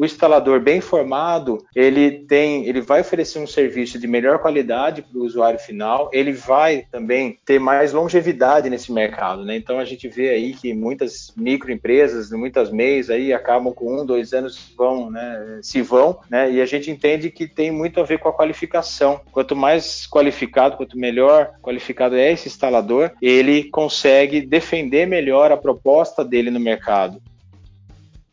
o instalador bem formado, ele tem, ele vai oferecer um serviço de melhor qualidade para o usuário final, ele vai também ter mais longevidade nesse mercado, né? Então a gente vê aí que muitas microempresas, muitas MEIs aí acabam com um, dois anos vão, né, se vão, né? E a gente entende que tem muito a ver com a qualificação. Quanto mais qualificado, quanto melhor qualificado é esse instalador, ele consegue defender melhor a proposta dele no mercado.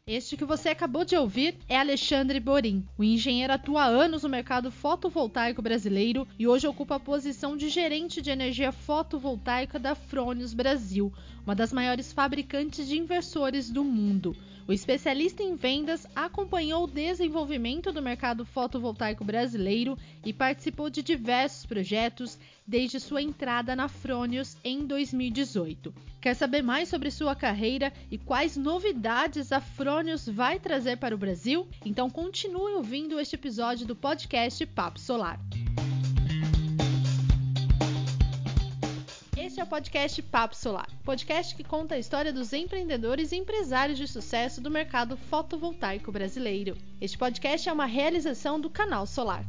Este que você acabou de ouvir é Alexandre Borim. O engenheiro atua há anos no mercado fotovoltaico brasileiro e hoje ocupa a posição de gerente de energia fotovoltaica da Fronius Brasil, uma das maiores fabricantes de inversores do mundo. O especialista em vendas acompanhou o desenvolvimento do mercado fotovoltaico brasileiro e participou de diversos projetos desde sua entrada na Fronius em 2018. Quer saber mais sobre sua carreira e quais novidades a Fronius vai trazer para o Brasil? Então continue ouvindo este episódio do podcast Papo Solar. Este é o podcast Papo Solar, podcast que conta a história dos empreendedores e empresários de sucesso do mercado fotovoltaico brasileiro. Este podcast é uma realização do Canal Solar.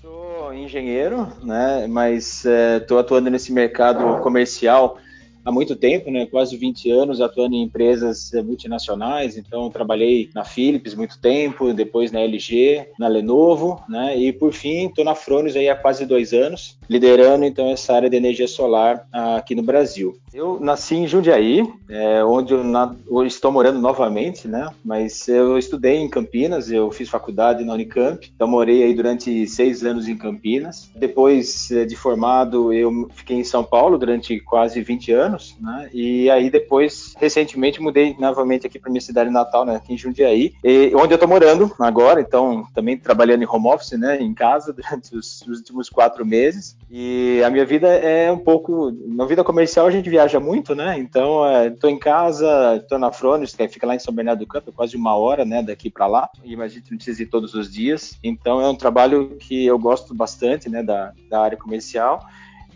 Sou engenheiro, né, mas estou é, atuando nesse mercado comercial há muito tempo, né, quase 20 anos atuando em empresas eh, multinacionais, então trabalhei na Philips muito tempo, depois na LG, na Lenovo, né, e por fim estou na Fronius aí há quase dois anos, liderando então essa área de energia solar aqui no Brasil. Eu nasci em Jundiaí, é, onde eu, na, eu, estou morando novamente, né, mas eu estudei em Campinas, eu fiz faculdade na Unicamp, então morei aí durante seis anos em Campinas. Depois eh, de formado, eu fiquei em São Paulo durante quase 20 anos, anos, né? E aí depois, recentemente, mudei novamente aqui para minha cidade natal, né? Aqui em Jundiaí, e, onde eu estou morando agora, então também trabalhando em home office, né? Em casa durante os, os últimos quatro meses. E a minha vida é um pouco, na vida comercial a gente viaja muito, né? Então é, em casa, estou na Frones, que fica lá em São Bernardo do Campo, é quase uma hora, né? Daqui para lá. E a gente não precisa ir todos os dias. Então é um trabalho que eu gosto bastante, né? Da, da área comercial.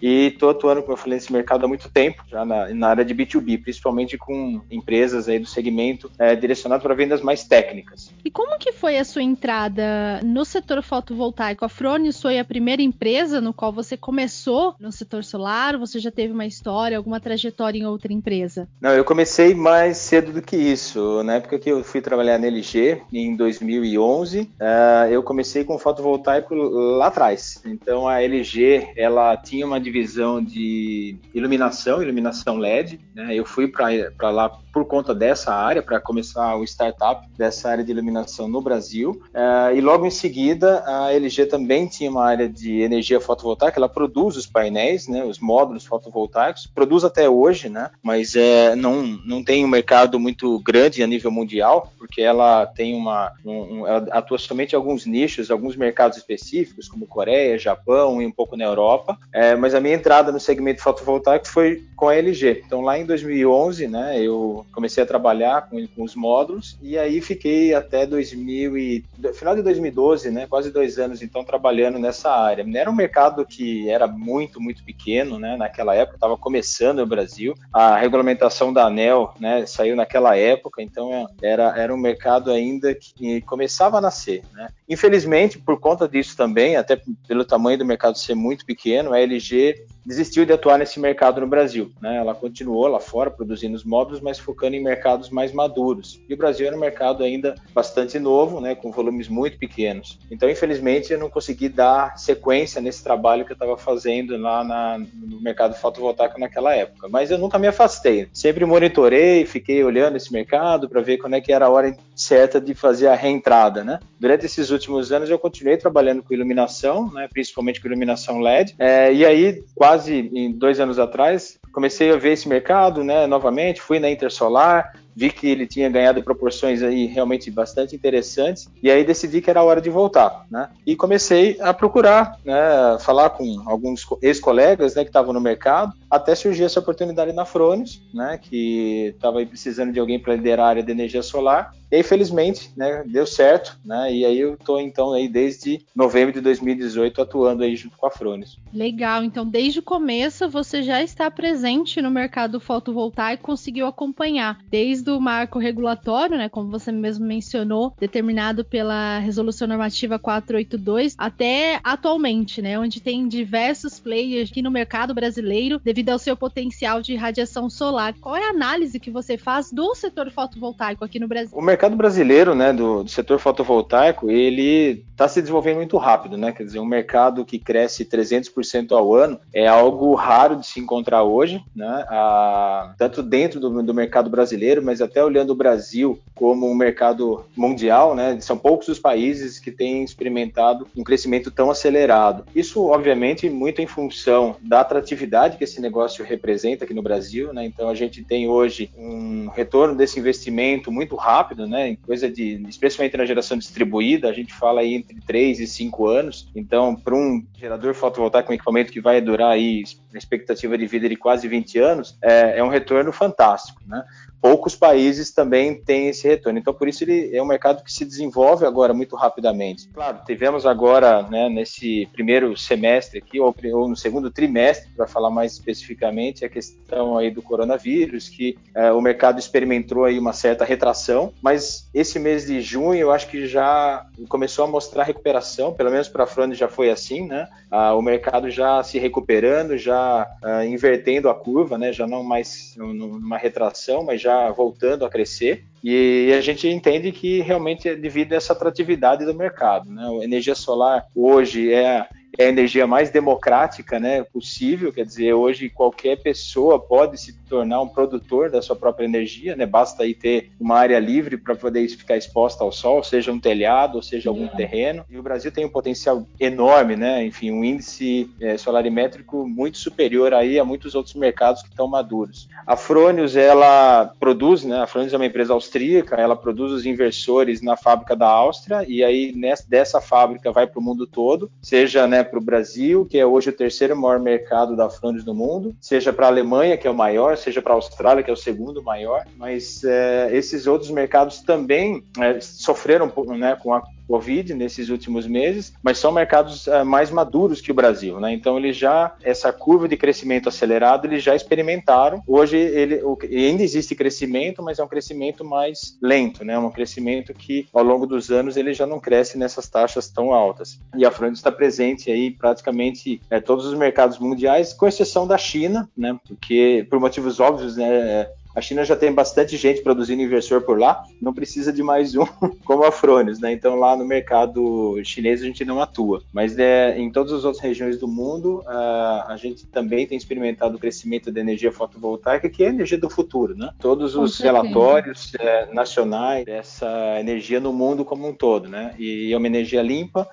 E estou atuando, como eu falei, nesse mercado há muito tempo, já na, na área de B2B, principalmente com empresas aí do segmento é, direcionado para vendas mais técnicas. E como que foi a sua entrada no setor fotovoltaico? A Fronius foi a primeira empresa no qual você começou no setor solar? Você já teve uma história, alguma trajetória em outra empresa? Não, eu comecei mais cedo do que isso. Na época que eu fui trabalhar na LG, em 2011, uh, é, eu comecei com fotovoltaico lá atrás. Então a LG, ela tinha uma divisão de iluminação, iluminação LED. Né? Eu fui para lá por conta dessa área, para começar o startup dessa área de iluminação no Brasil. Uh, e logo em seguida, a LG também tinha uma área de energia fotovoltaica, ela produz os painéis, né, os módulos fotovoltaicos, produz até hoje, né, mas é, não, não tem um mercado muito grande a nível mundial, porque ela tem uma. Um, ela atua somente em alguns nichos, alguns mercados específicos, como Coreia, Japão e um pouco na Europa. É, mas a minha entrada no segmento fotovoltaico foi com a LG. Então, lá em 2011, né, eu comecei a trabalhar com, com os módulos e aí fiquei até 2000 e, final de 2012, né, quase dois anos, então, trabalhando nessa área. Era um mercado que era muito, muito pequeno, né, naquela época, estava começando no Brasil. A regulamentação da ANEL, né, saiu naquela época, então era, era um mercado ainda que começava a nascer, né. Infelizmente, por conta disso também, até pelo tamanho do mercado ser muito pequeno, a LG desistiu de atuar nesse mercado no Brasil. Né? Ela continuou lá fora produzindo os módulos, mas focando em mercados mais maduros. E o Brasil era um mercado ainda bastante novo, né? com volumes muito pequenos. Então, infelizmente, eu não consegui dar sequência nesse trabalho que eu estava fazendo lá na, no mercado fotovoltaico naquela época. Mas eu nunca me afastei. Sempre monitorei, fiquei olhando esse mercado para ver quando é que era a hora certa de fazer a reentrada. Né? Durante esses últimos anos, eu continuei trabalhando com iluminação, né? principalmente com iluminação LED. É, e aí, quase em dois anos atrás, comecei a ver esse mercado, né, novamente, fui na Intersolar, vi que ele tinha ganhado proporções aí realmente bastante interessantes e aí decidi que era hora de voltar, né? E comecei a procurar, né, falar com alguns ex-colegas, né, que estavam no mercado, até surgir essa oportunidade na Frones, né, que estava precisando de alguém para liderar a área de energia solar E aí, felizmente, né, deu certo, né? E aí eu estou então aí desde novembro de 2018 atuando aí junto com a Frones. Legal, então desde o começo você já está presente no mercado fotovoltaico, conseguiu acompanhar desde o marco regulatório, né, como você mesmo mencionou, determinado pela Resolução Normativa 482, até atualmente, né, onde tem diversos players aqui no mercado brasileiro devido ao seu potencial de radiação solar. Qual é a análise que você faz do setor fotovoltaico aqui no Brasil? O mercado brasileiro, né, do, do setor fotovoltaico, ele está se desenvolvendo muito rápido, né? Quer dizer, um mercado que cresce 300% ao ano é algo raro de se encontrar hoje, né? Ah, tanto dentro do, do, mercado brasileiro, mas até olhando o Brasil como um mercado mundial, né? São poucos os países que têm experimentado um crescimento tão acelerado. Isso, obviamente, muito em função da atratividade que esse negócio representa aqui no Brasil, né? Então a gente tem hoje um retorno desse investimento muito rápido, né? Coisa de, especialmente na geração distribuída, a gente fala aí entre 3 e 5 anos. Então, para um gerador fotovoltaico com equipamento que vai durar aí a expectativa de vida de quase 20 anos, é, é um retorno fantástico, né? Poucos países também têm esse retorno. Então, por isso, ele é um mercado que se desenvolve agora muito rapidamente. Claro, tivemos agora, né, nesse primeiro semestre aqui, ou, ou no segundo trimestre, para falar mais especificamente, a questão aí do coronavírus, que é, o mercado experimentou aí uma certa retração, mas esse mês de junho eu acho que já começou a mostrar recuperação, pelo menos para a Frone já foi assim, né? Ah, o mercado já se recuperando, já ah, invertendo a curva, né? Já não mais numa retração, mas já já voltando a crescer. E a gente entende que realmente é devido a essa atratividade do mercado. Né? A energia solar hoje é é a energia mais democrática né, possível, quer dizer, hoje qualquer pessoa pode se tornar um produtor da sua própria energia, né, basta aí ter uma área livre para poder ficar exposta ao sol, seja um telhado, ou seja algum terreno, e o Brasil tem um potencial enorme, né, enfim, um índice é, solarimétrico muito superior aí a muitos outros mercados que estão maduros. A Fronius, ela produz, né, a Fronius é uma empresa austríaca, ela produz os inversores na fábrica da Áustria, e aí nessa, dessa fábrica vai para o mundo todo, seja, né, para o Brasil, que é hoje o terceiro maior mercado da Frondes do mundo, seja para a Alemanha, que é o maior, seja para a Austrália, que é o segundo maior, mas é, esses outros mercados também é, sofreram né, com a Covid nesses últimos meses, mas são mercados uh, mais maduros que o Brasil, né? Então eles já essa curva de crescimento acelerado eles já experimentaram. Hoje ele ainda existe crescimento, mas é um crescimento mais lento, né? Um crescimento que ao longo dos anos ele já não cresce nessas taxas tão altas. E a França está presente aí praticamente é, todos os mercados mundiais, com exceção da China, né? Porque por motivos óbvios, né? A China já tem bastante gente produzindo inversor por lá, não precisa de mais um como a Fronius, né? Então lá no mercado chinês a gente não atua. Mas é, em todas as outras regiões do mundo uh, a gente também tem experimentado o crescimento da energia fotovoltaica, que é a energia do futuro, né? Todos os relatórios é, nacionais dessa energia no mundo como um todo, né? E é uma energia limpa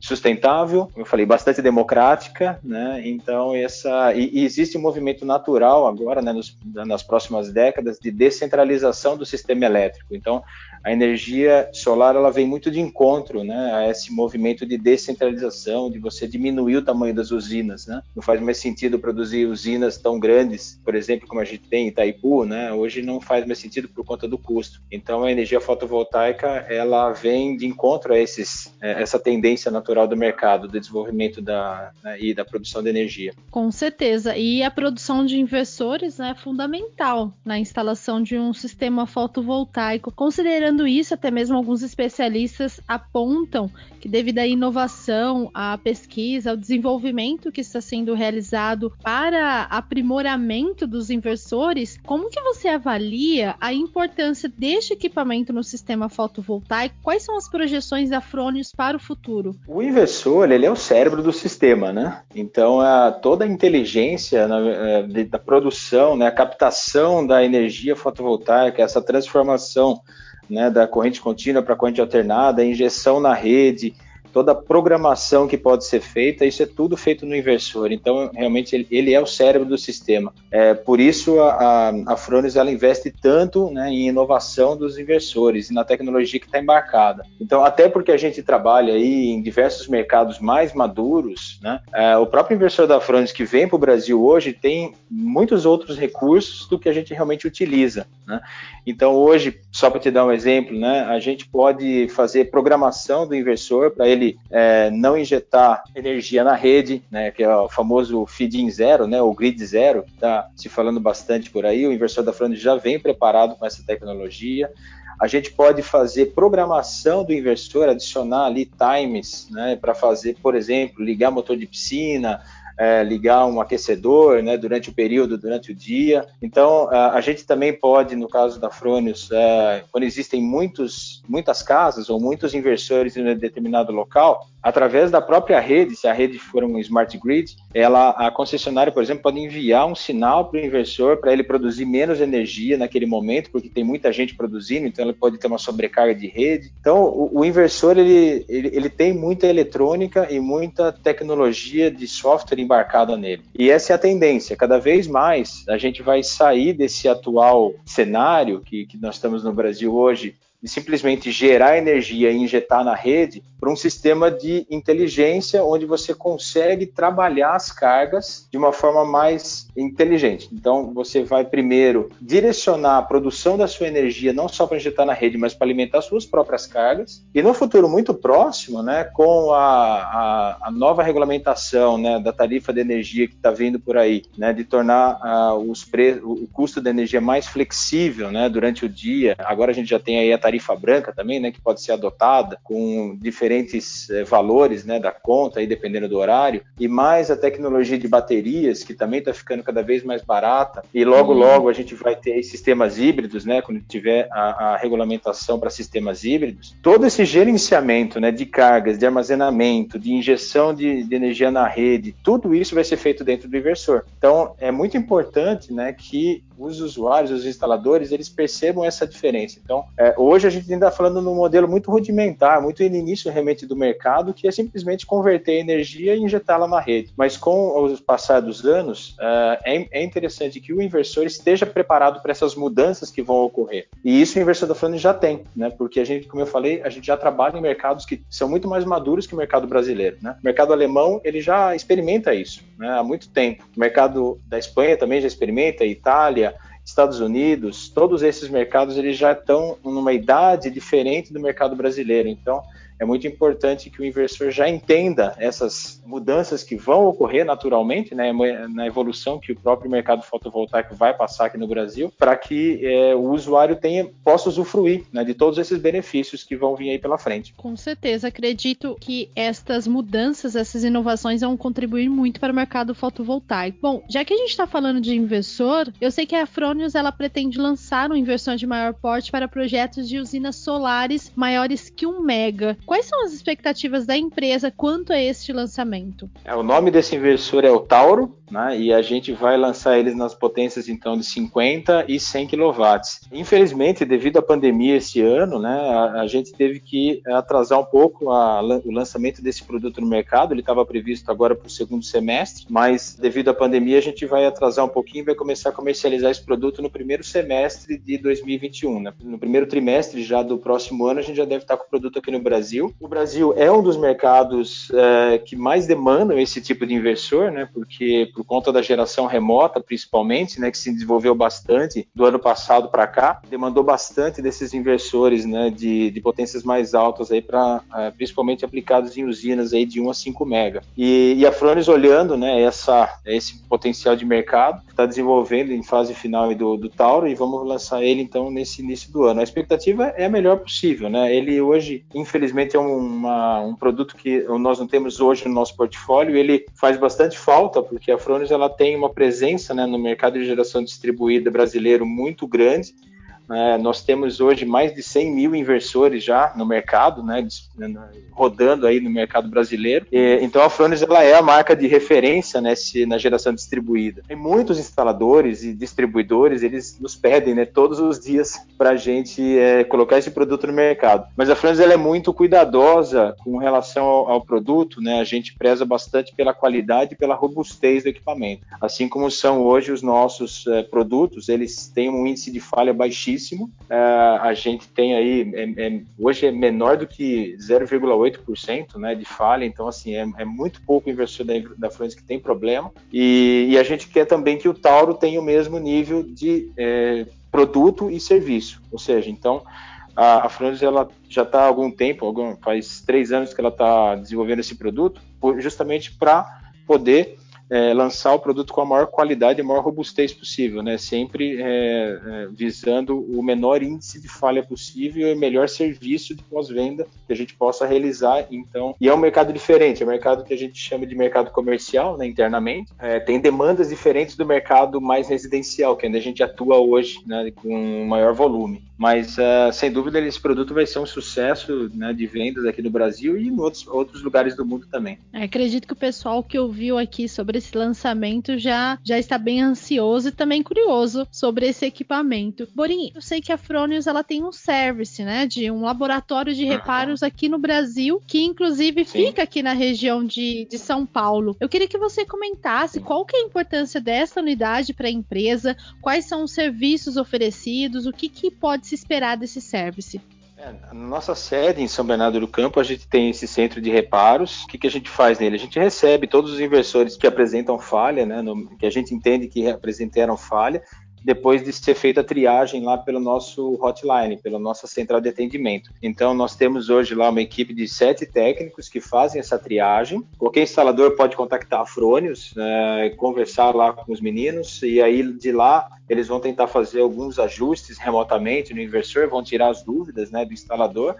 sustentável, como eu falei, bastante democrática, né? Então essa e, e existe um movimento natural agora, né, nos, nas próximas décadas de descentralização do sistema elétrico. Então a energia solar ela vem muito de encontro, né, a esse movimento de descentralização, de você diminuir o tamanho das usinas, né? Não faz mais sentido produzir usinas tão grandes, por exemplo, como a gente tem em Itaipu, né? Hoje não faz mais sentido por conta do custo. Então a energia fotovoltaica ela vem de encontro a esses, é, essa tendência natural do mercado, do desenvolvimento da né, e da produção de energia. Com certeza. E a produção de inversores né, é fundamental na instalação de um sistema fotovoltaico, considerando Considerando isso, até mesmo alguns especialistas apontam que, devido à inovação, à pesquisa, ao desenvolvimento que está sendo realizado para aprimoramento dos inversores, como que você avalia a importância deste equipamento no sistema fotovoltaico? Quais são as projeções da Fronius para o futuro? O inversor, ele é o cérebro do sistema, né? Então, a, toda a inteligência na, é, da produção, né, a captação da energia fotovoltaica, essa transformação né, da corrente contínua para corrente alternada, injeção na rede, toda a programação que pode ser feita, isso é tudo feito no inversor. Então, realmente, ele, ele é o cérebro do sistema. É, por isso, a, a, a Fronis, ela investe tanto né, em inovação dos inversores e na tecnologia que está embarcada. Então, até porque a gente trabalha aí em diversos mercados mais maduros, né, é, o próprio inversor da Fronis que vem para o Brasil hoje tem muitos outros recursos do que a gente realmente utiliza. Né? Então, hoje, só para te dar um exemplo, né, a gente pode fazer programação do inversor para ele é, não injetar energia na rede, né, que é o famoso feed-in zero, né, o grid zero, está se falando bastante por aí. O inversor da Fronis já vem preparado com essa tecnologia. A gente pode fazer programação do inversor, adicionar ali times, né, para fazer, por exemplo, ligar motor de piscina, é, ligar um aquecedor né, durante o período, durante o dia. Então, a, a gente também pode, no caso da Fronius, é, quando existem muitos, muitas casas ou muitos inversores em um determinado local, através da própria rede, se a rede for um smart grid, ela, a concessionária, por exemplo, pode enviar um sinal para o inversor para ele produzir menos energia naquele momento, porque tem muita gente produzindo, então ele pode ter uma sobrecarga de rede. Então, o, o inversor ele, ele, ele, tem muita eletrônica e muita tecnologia de software embarcada nele. E essa é a tendência. Cada vez mais a gente vai sair desse atual cenário que, que nós estamos no Brasil hoje, de simplesmente gerar energia e injetar na rede para um sistema de inteligência onde você consegue trabalhar as cargas de uma forma mais inteligente. Então, você vai primeiro direcionar a produção da sua energia não só para injetar na rede, mas para alimentar suas próprias cargas. E no futuro muito próximo, né, com a, a, a nova regulamentação né, da tarifa de energia que está vindo por aí, né, de tornar uh, os pre... o custo da energia mais flexível né, durante o dia. Agora a gente já tem aí a tarifa branca também, né, que pode ser adotada com diferentes eh, valores, né, da conta, aí dependendo do horário, e mais a tecnologia de baterias, que também está ficando cada vez mais barata, e logo, uhum. logo a gente vai ter sistemas híbridos, né, quando tiver a, a regulamentação para sistemas híbridos. Todo esse gerenciamento, né, de cargas, de armazenamento, de injeção de, de energia na rede, tudo isso vai ser feito dentro do inversor. Então, é muito importante, né, que os usuários, os instaladores, eles percebam essa diferença. Então, é, hoje a gente ainda está falando num modelo muito rudimentar, muito no início realmente do mercado, que é simplesmente converter energia e injetá-la na rede. Mas com os passar dos anos, é, é, é interessante que o inversor esteja preparado para essas mudanças que vão ocorrer. E isso o inversor da Flandre já tem, né? Porque a gente, como eu falei, a gente já trabalha em mercados que são muito mais maduros que o mercado brasileiro, né? O mercado alemão, ele já experimenta isso, né? Há muito tempo. O mercado da Espanha também já experimenta, Itália, Estados Unidos, todos esses mercados eles já estão numa idade diferente do mercado brasileiro. Então, é muito importante que o inversor já entenda essas mudanças que vão ocorrer naturalmente, né, na evolução que o próprio mercado fotovoltaico vai passar aqui no Brasil, para que é, o usuário tenha, possa usufruir né, de todos esses benefícios que vão vir aí pela frente. Com certeza, acredito que estas mudanças, essas inovações vão contribuir muito para o mercado fotovoltaico. Bom, já que a gente está falando de inversor, eu sei que a Fronius ela pretende lançar um inversor de maior porte para projetos de usinas solares maiores que um mega. Quais são as expectativas da empresa quanto a este lançamento? É, o nome desse inversor é o Tauro, né? E a gente vai lançar eles nas potências então de 50 e 100 kW. Infelizmente, devido à pandemia esse ano, né, a, a gente teve que atrasar um pouco a, o lançamento desse produto no mercado. Ele estava previsto agora para o segundo semestre, mas devido à pandemia a gente vai atrasar um pouquinho e vai começar a comercializar esse produto no primeiro semestre de 2021. Né? No primeiro trimestre já do próximo ano a gente já deve estar com o produto aqui no Brasil. O Brasil é um dos mercados é, que mais demandam esse tipo de inversor, né? Porque por conta da geração remota, principalmente, né, que se desenvolveu bastante do ano passado para cá, demandou bastante desses inversores, né, de, de potências mais altas aí para é, principalmente aplicados em usinas aí de 1 a 5 mega. E, e a Frones olhando, né, essa esse potencial de mercado, está desenvolvendo em fase final do, do Tauro e vamos lançar ele então nesse início do ano. A expectativa é a melhor possível, né? Ele hoje, infelizmente é uma, um produto que nós não temos hoje no nosso portfólio. Ele faz bastante falta, porque a Fronis ela tem uma presença né, no mercado de geração distribuída brasileiro muito grande. É, nós temos hoje mais de 100 mil inversores já no mercado, né, rodando aí no mercado brasileiro. E, então a Fronius ela é a marca de referência né, na geração distribuída. E muitos instaladores e distribuidores eles nos pedem né, todos os dias para a gente é, colocar esse produto no mercado. Mas a Fronius ela é muito cuidadosa com relação ao, ao produto, né? A gente preza bastante pela qualidade e pela robustez do equipamento. Assim como são hoje os nossos é, produtos, eles têm um índice de falha baixíssimo. É, a gente tem aí, é, é hoje é menor do que 0,8% né, de falha, então assim, é, é muito pouco inversor da, da Fluence que tem problema. E, e, a gente quer também que o Tauro tenha o mesmo nível de é, produto e serviço. Ou seja, então a, a ela já está há algum tempo, algum, faz três anos que ela está desenvolvendo esse produto, justamente para poder é, lançar o produto com a maior qualidade e maior robustez possível, né? Sempre é, é, visando o menor índice de falha possível e o melhor serviço de pós-venda que a gente possa realizar. Então, e é um mercado diferente, é um mercado que a gente chama de mercado comercial, né, internamente. É, tem demandas diferentes do mercado mais residencial, que onde a gente atua hoje, né, com maior volume. Mas, uh, sem dúvida, esse produto vai ser um sucesso né, de vendas aqui no Brasil e em outros, outros lugares do mundo também. É, acredito que o pessoal que ouviu aqui sobre esse lançamento já, já está bem ansioso e também curioso sobre esse equipamento. Borim, eu sei que a Fronius ela tem um service, né, de um laboratório de reparos aqui no Brasil, que inclusive Sim. fica aqui na região de, de São Paulo. Eu queria que você comentasse qual que é a importância dessa unidade para a empresa, quais são os serviços oferecidos, o que, que pode se esperar desse service? É, na nossa sede em São Bernardo do Campo, a gente tem esse centro de reparos. O que, que a gente faz nele? A gente recebe todos os inversores que apresentam falha, né, no, que a gente entende que apresentaram falha, depois de ser feita a triagem lá pelo nosso hotline, pela nossa central de atendimento. Então, nós temos hoje lá uma equipe de sete técnicos que fazem essa triagem. Qualquer instalador pode contactar a Fronius, né, conversar lá com os meninos, e aí de lá eles vão tentar fazer alguns ajustes remotamente no inversor, vão tirar as dúvidas né, do instalador.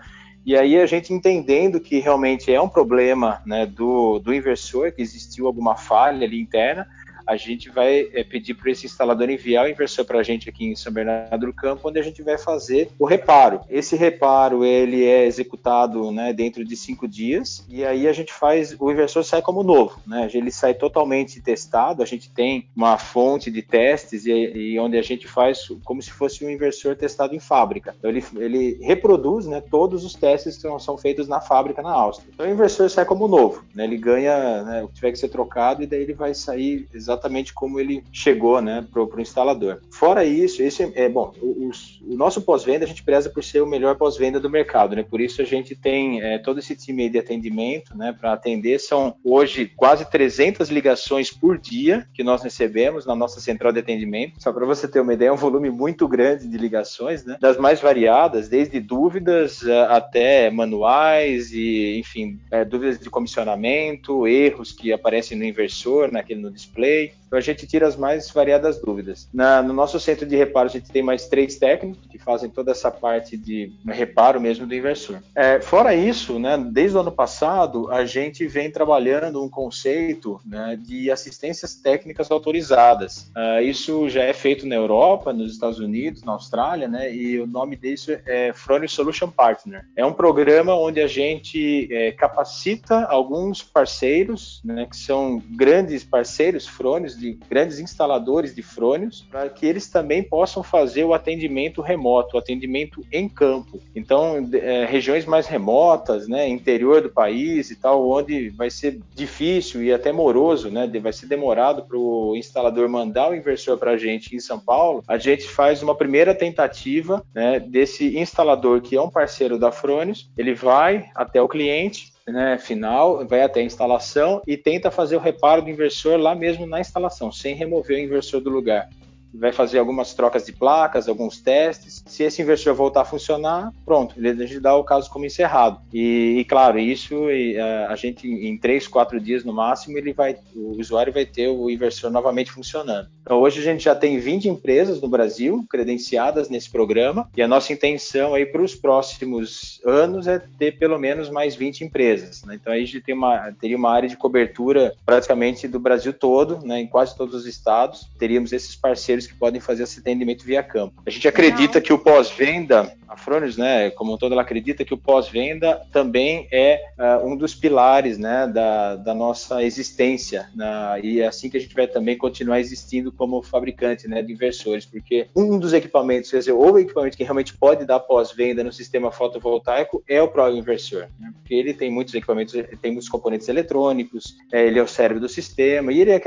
E aí a gente entendendo que realmente é um problema né, do, do inversor, que existiu alguma falha ali interna, a gente vai é, pedir para esse instalador enviar o inversor para a gente aqui em São Bernardo do Campo, onde a gente vai fazer o reparo. Esse reparo ele é executado né, dentro de cinco dias e aí a gente faz o inversor sai como novo, né? Ele sai totalmente testado. A gente tem uma fonte de testes e, e onde a gente faz como se fosse um inversor testado em fábrica. Então ele, ele reproduz né, todos os testes que são feitos na fábrica na Áustria. Então o inversor sai como novo, né? Ele ganha né, o que tiver que ser trocado e daí ele vai sair exatamente exatamente como ele chegou né, para o instalador. Fora isso, esse é, é bom, o, o nosso pós-venda a gente preza por ser o melhor pós-venda do mercado, né? Por isso a gente tem é, todo esse time de atendimento, né, para atender. São hoje quase 300 ligações por dia que nós recebemos na nossa central de atendimento. Só para você ter uma ideia, é um volume muito grande de ligações, né? Das mais variadas, desde dúvidas é, até manuais e, enfim, é, dúvidas de comissionamento, erros que aparecem no inversor, naquele no display, Bye. Então a gente tira as mais variadas dúvidas. Na, no nosso centro de reparo, a gente tem mais três técnicos que fazem toda essa parte de reparo mesmo do inversor. É, fora isso, né, desde o ano passado, a gente vem trabalhando um conceito né, de assistências técnicas autorizadas. Uh, isso já é feito na Europa, nos Estados Unidos, na Austrália, né, e o nome disso é Fronius Solution Partner. É um programa onde a gente é, capacita alguns parceiros, né, que são grandes parceiros Fronius, de grandes instaladores de frônios, para que eles também possam fazer o atendimento remoto, o atendimento em campo. Então, é, regiões mais remotas, né, interior do país e tal, onde vai ser difícil e até moroso, né, vai ser demorado para o instalador mandar o inversor para a gente em São Paulo, a gente faz uma primeira tentativa né, desse instalador que é um parceiro da Frônios, ele vai até o cliente, né, final, vai até a instalação e tenta fazer o reparo do inversor lá mesmo na instalação, sem remover o inversor do lugar vai fazer algumas trocas de placas, alguns testes. Se esse inversor voltar a funcionar, pronto, ele, dá o caso como encerrado. E, e claro, isso e, a, a, gente em três, quatro dias no máximo, ele vai, o usuário vai ter o inversor novamente funcionando. Então hoje a gente já tem 20 empresas no Brasil credenciadas nesse programa e a nossa intenção aí para os próximos anos é ter pelo menos mais 20 empresas. Né? Então aí a gente tem uma, teria uma área de cobertura praticamente do Brasil todo, né, em quase todos os estados. Teríamos esses parceiros parceiros que podem fazer esse atendimento via campo. A gente acredita que o pós-venda, a Fronius, né, como um todo, ela acredita que o pós-venda também é uh, um dos pilares né, da, da nossa existência. Né, e é assim que a gente vai também continuar existindo como fabricante né, de inversores, porque um dos equipamentos, quer dizer, ou equipamento que realmente pode dar pós-venda no sistema fotovoltaico é o próprio inversor, né, porque ele tem muitos equipamentos, tem muitos componentes eletrônicos, é, ele é o cérebro do sistema e ele é,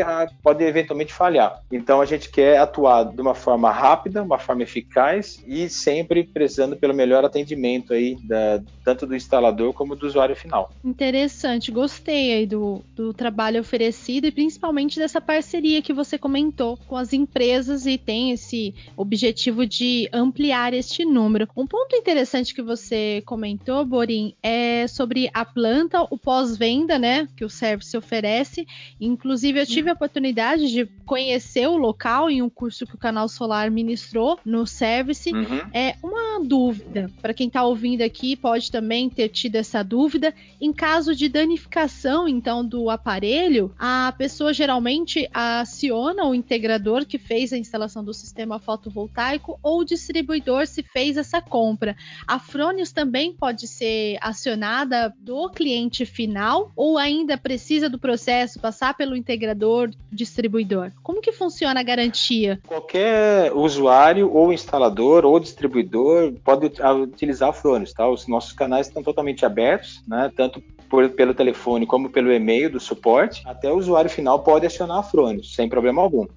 pode eventualmente falhar. Então a gente quer atuar de uma forma rápida, uma forma eficaz e sempre prezando pelo melhor atendimento aí, da, tanto do instalador como do usuário final. Interessante, gostei aí do, do trabalho oferecido e principalmente dessa parceria que você comentou com as empresas e tem esse objetivo de ampliar este número. Um ponto interessante que você comentou, Borim, é sobre a planta, o pós-venda, né, que o service oferece. Inclusive, eu tive a oportunidade de conhecer o local em um curso que o Canal Solar ministrou no service. Uhum. É uma dúvida para quem está ouvindo aqui pode também ter tido essa dúvida. Em caso de danificação, então, do aparelho, a pessoa geralmente aciona o integrador que fez a instalação do sistema fotovoltaico ou o distribuidor se fez essa compra. A Fronius também pode ser acionada do cliente final ou ainda precisa do processo passar pelo integrador distribuidor? Como que funciona a garantia? Qualquer usuário ou instalador ou distribuidor pode utilizar a Fronius, tá? Os nossos canais estão totalmente abertos, né? Tanto por, pelo telefone como pelo e-mail do suporte, até o usuário final pode acionar a Fronius, sem problema algum.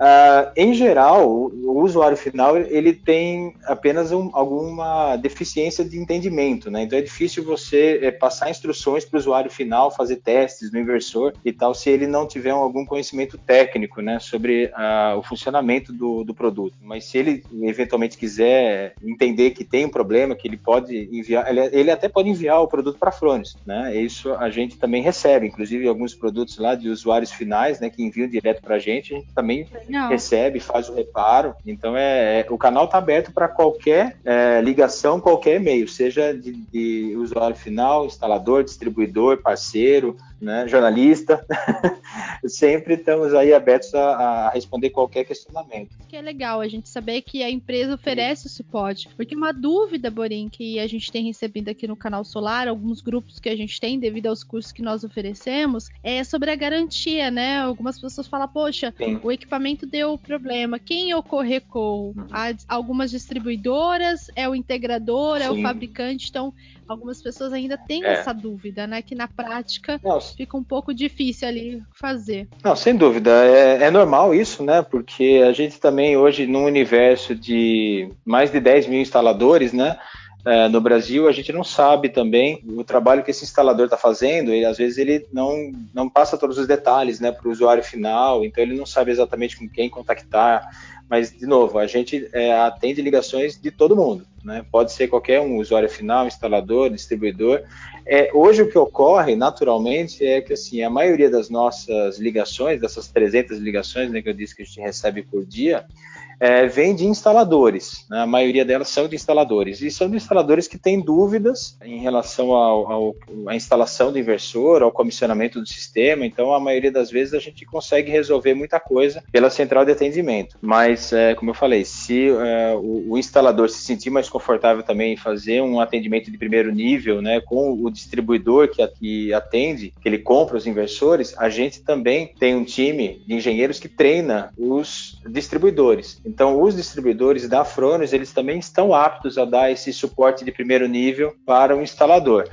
Uh, em geral, o, usuário final ele tem apenas um, alguma deficiência de entendimento, né? Então é difícil você é, passar instruções para o usuário final, fazer testes no inversor e tal, se ele não tiver algum conhecimento técnico, né, sobre uh, o funcionamento do, do, produto. Mas se ele eventualmente quiser entender que tem um problema, que ele pode enviar, ele, ele até pode enviar o produto para a Frones, né? Isso a gente também recebe, inclusive alguns produtos lá de usuários finais, né, que enviam direto para a gente, a gente também não. recebe, faz o reparo. Então é, é o canal está aberto para qualquer é, ligação, qualquer e-mail, seja de, de, usuário final, instalador, distribuidor, parceiro, né, jornalista. Sempre estamos aí abertos a, a, responder qualquer questionamento. Que é legal a gente saber que a empresa oferece o suporte, porque uma dúvida, Borim, que a gente tem recebido aqui no canal Solar, alguns grupos que a gente tem devido aos cursos que nós oferecemos, é sobre a garantia, né? Algumas pessoas falam, poxa, Sim. o equipamento momento deu problema, quem ocorre com algumas distribuidoras, é o integrador, Sim. é o fabricante, então algumas pessoas ainda têm é. essa dúvida, né? Que na prática Nossa. fica um pouco difícil ali fazer. Não, sem dúvida. É, é, normal isso, né? Porque a gente também hoje, num universo de mais de 10 mil instaladores, né? É, no Brasil, a gente não sabe também o trabalho que esse instalador está fazendo, e às vezes ele não, não passa todos os detalhes né, para o usuário final, então ele não sabe exatamente com quem contactar. Mas, de novo, a gente é, atende ligações de todo mundo, né? pode ser qualquer um, usuário final, instalador, distribuidor. É, hoje o que ocorre, naturalmente, é que assim, a maioria das nossas ligações, dessas 300 ligações né, que eu disse que a gente recebe por dia, é, vem de instaladores, né? a maioria delas são de instaladores, e são de instaladores que têm dúvidas em relação à instalação do inversor, ao comissionamento do sistema, então a maioria das vezes a gente consegue resolver muita coisa pela central de atendimento, mas é, como eu falei, se é, o, o, instalador se sentir mais confortável também em fazer um atendimento de primeiro nível, né, com o distribuidor que, que atende, que ele compra os inversores, a gente também tem um time de engenheiros que treina os distribuidores. Então, os distribuidores da Frones, eles também estão aptos a dar esse suporte de primeiro nível para o instalador.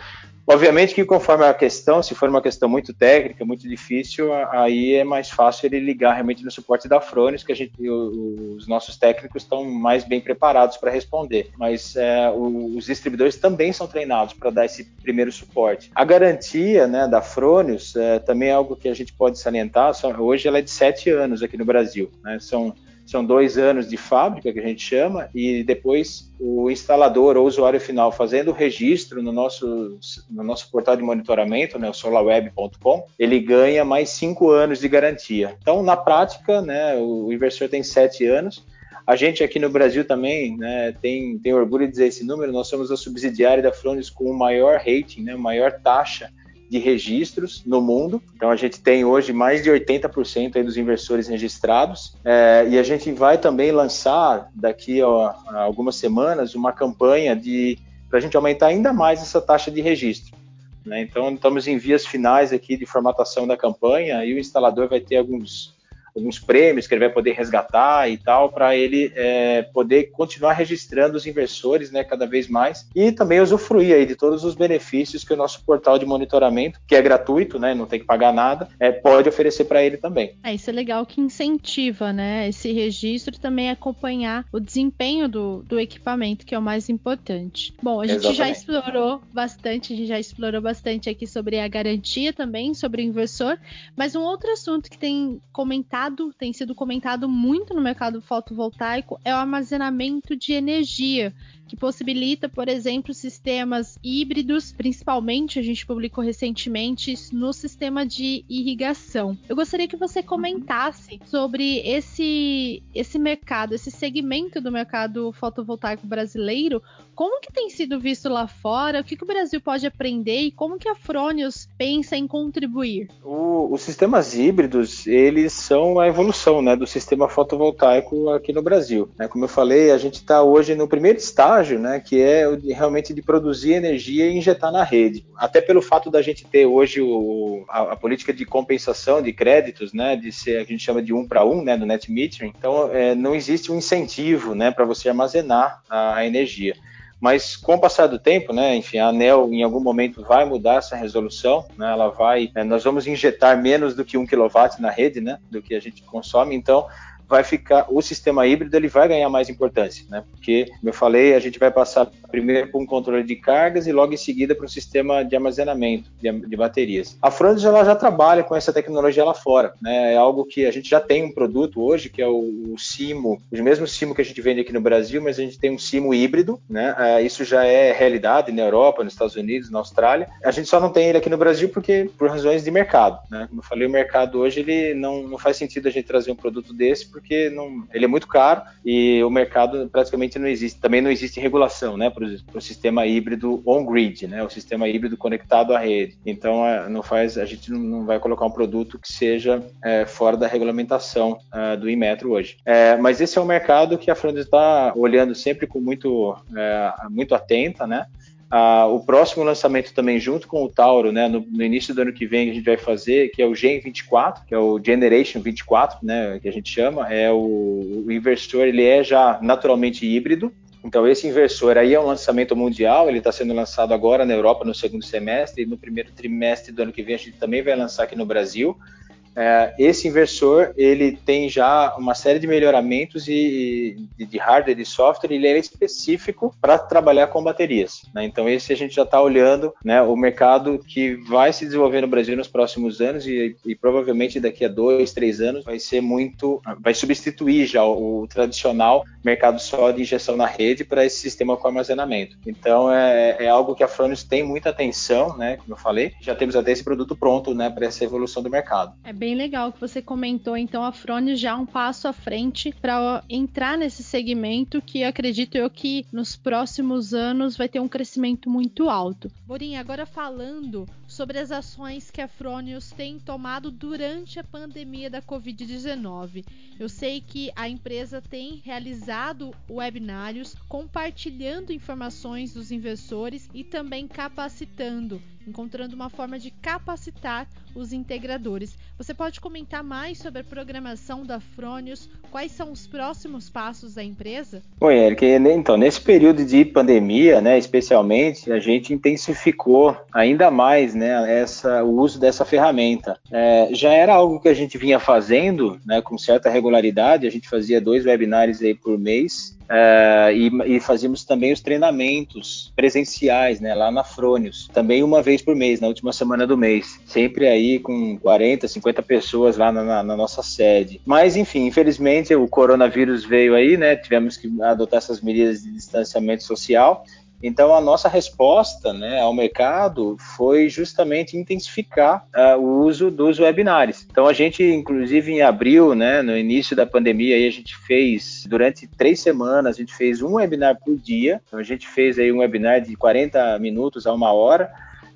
Obviamente que conforme a questão, se for uma questão muito técnica, muito difícil, aí é mais fácil ele ligar realmente no suporte da Frones, que a gente, os nossos técnicos estão mais bem preparados para responder. Mas é, os distribuidores também são treinados para dar esse primeiro suporte. A garantia né, da Frones é, também é algo que a gente pode salientar. Hoje ela é de sete anos aqui no Brasil. Né? São são dois anos de fábrica, que a gente chama, e depois o instalador ou usuário final fazendo o registro no nosso, no nosso portal de monitoramento, né, o solarweb.com, ele ganha mais cinco anos de garantia. Então, na prática, né, o inversor tem sete anos, a gente aqui no Brasil também né, tem, tem orgulho de dizer esse número, nós somos a subsidiária da Fronis com o maior rating, né, maior taxa de registros no mundo. Então a gente tem hoje mais de 80% dos inversores registrados é, e a gente vai também lançar daqui a, a algumas semanas uma campanha de para a gente aumentar ainda mais essa taxa de registro. Né? Então estamos em vias finais aqui de formatação da campanha e o instalador vai ter alguns alguns prêmios que ele vai poder resgatar e tal, para ele é, poder continuar registrando os inversores né, cada vez mais e também usufruir aí de todos os benefícios que o nosso portal de monitoramento, que é gratuito, né, não tem que pagar nada, é, pode oferecer para ele também. É, isso é legal que incentiva né, esse registro e também acompanhar o desempenho do, do equipamento, que é o mais importante. Bom, a gente Exatamente. já explorou bastante, a gente já explorou bastante aqui sobre a garantia também, sobre o inversor, mas um outro assunto que tem comentado comentado, tem sido comentado muito no mercado fotovoltaico, é o armazenamento de energia que possibilita, por exemplo, sistemas híbridos, principalmente a gente publicou recentemente no sistema de irrigação. Eu gostaria que você comentasse sobre esse esse mercado, esse segmento do mercado fotovoltaico brasileiro, como que tem sido visto lá fora, o que, que o Brasil pode aprender e como que a Fronius pensa em contribuir? O, os sistemas híbridos, eles são a evolução né, do sistema fotovoltaico aqui no Brasil. Né? Como eu falei, a gente está hoje no primeiro estágio estágio, né, que é de, realmente de produzir energia e injetar na rede. Até pelo fato da gente ter hoje o, a, a, política de compensação de créditos, né, de ser a gente chama de um para um, né, do net metering. Então, é, não existe um incentivo, né, para você armazenar a, a energia. Mas com o passar do tempo, né, enfim, a ANEL em algum momento vai mudar essa resolução, né, ela vai, né, nós vamos injetar menos do que um quilowatt na rede, né, do que a gente consome, então vai ficar o sistema híbrido ele vai ganhar mais importância, né? Porque, como eu falei, a gente vai passar primeiro para um controle de cargas e logo em seguida para um sistema de armazenamento de, de baterias. A Frontis ela já trabalha com essa tecnologia lá fora, né? É algo que a gente já tem um produto hoje que é o, o Simo, o mesmo Simo que a gente vende aqui no Brasil, mas a gente tem um Simo híbrido, né? É, isso já é realidade na Europa, nos Estados Unidos, na Austrália. A gente só não tem ele aqui no Brasil porque por razões de mercado, né? Como eu falei, o mercado hoje ele não, não faz sentido a gente trazer um produto desse porque não, ele é muito caro e o mercado praticamente não existe. Também não existe regulação, né, para o sistema híbrido on-grid, né, o sistema híbrido conectado à rede. Então, é, não faz, a gente não vai colocar um produto que seja é, fora da regulamentação é, do Inmetro hoje. É, mas esse é um mercado que a Frontex está olhando sempre com muito, é, muito atenta, né, ah, o próximo lançamento também junto com o Tauro, né, no, no, início do ano que vem a gente vai fazer, que é o Gen 24, que é o Generation 24, né, que a gente chama, é o, o inversor, ele é já naturalmente híbrido, então, esse inversor aí é um lançamento mundial, ele está sendo lançado agora na Europa no segundo semestre, e no primeiro trimestre do ano que vem a gente também vai lançar aqui no Brasil. É, esse inversor ele tem já uma série de melhoramentos e, de, de hardware e software, ele é específico para trabalhar com baterias. Né? Então esse a gente já está olhando né, o mercado que vai se desenvolver no Brasil nos próximos anos e, e, provavelmente daqui a dois, três anos vai ser muito, vai substituir já o, o tradicional mercado só de injeção na rede para esse sistema com armazenamento. Então é, é algo que a Fronius tem muita atenção, né? Como eu falei, já temos até esse produto pronto, né, para essa evolução do mercado. É bem bem legal que você comentou, então a Frone já um passo à frente para entrar nesse segmento que acredito eu que nos próximos anos vai ter um crescimento muito alto. Borinha, agora falando sobre as ações que a Fronius tem tomado durante a pandemia da Covid-19. Eu sei que a empresa tem realizado webinários compartilhando informações dos investidores e também capacitando, encontrando uma forma de capacitar os integradores. Você pode comentar mais sobre a programação da Fronius? Quais são os próximos passos da empresa? Bom, Eric, então, nesse período de pandemia, né, especialmente, a gente intensificou ainda mais né, essa, o uso dessa ferramenta. É, já era algo que a gente vinha fazendo né, com certa regularidade, a gente fazia dois webinários aí por mês, Uh, e, e, fazíamos também os treinamentos presenciais, né, lá na Frônios, também uma vez por mês, na última semana do mês, sempre aí com 40, 50 pessoas lá na, na, na, nossa sede. Mas, enfim, infelizmente o coronavírus veio aí, né, tivemos que adotar essas medidas de distanciamento social então, a nossa resposta né, ao mercado foi justamente intensificar uh, o uso dos webinários. Então, a gente, inclusive, em abril, né, no início da pandemia, aí a gente fez, durante três semanas, a gente fez um webinar por dia. Então, a gente fez aí um webinar de 40 minutos a uma hora,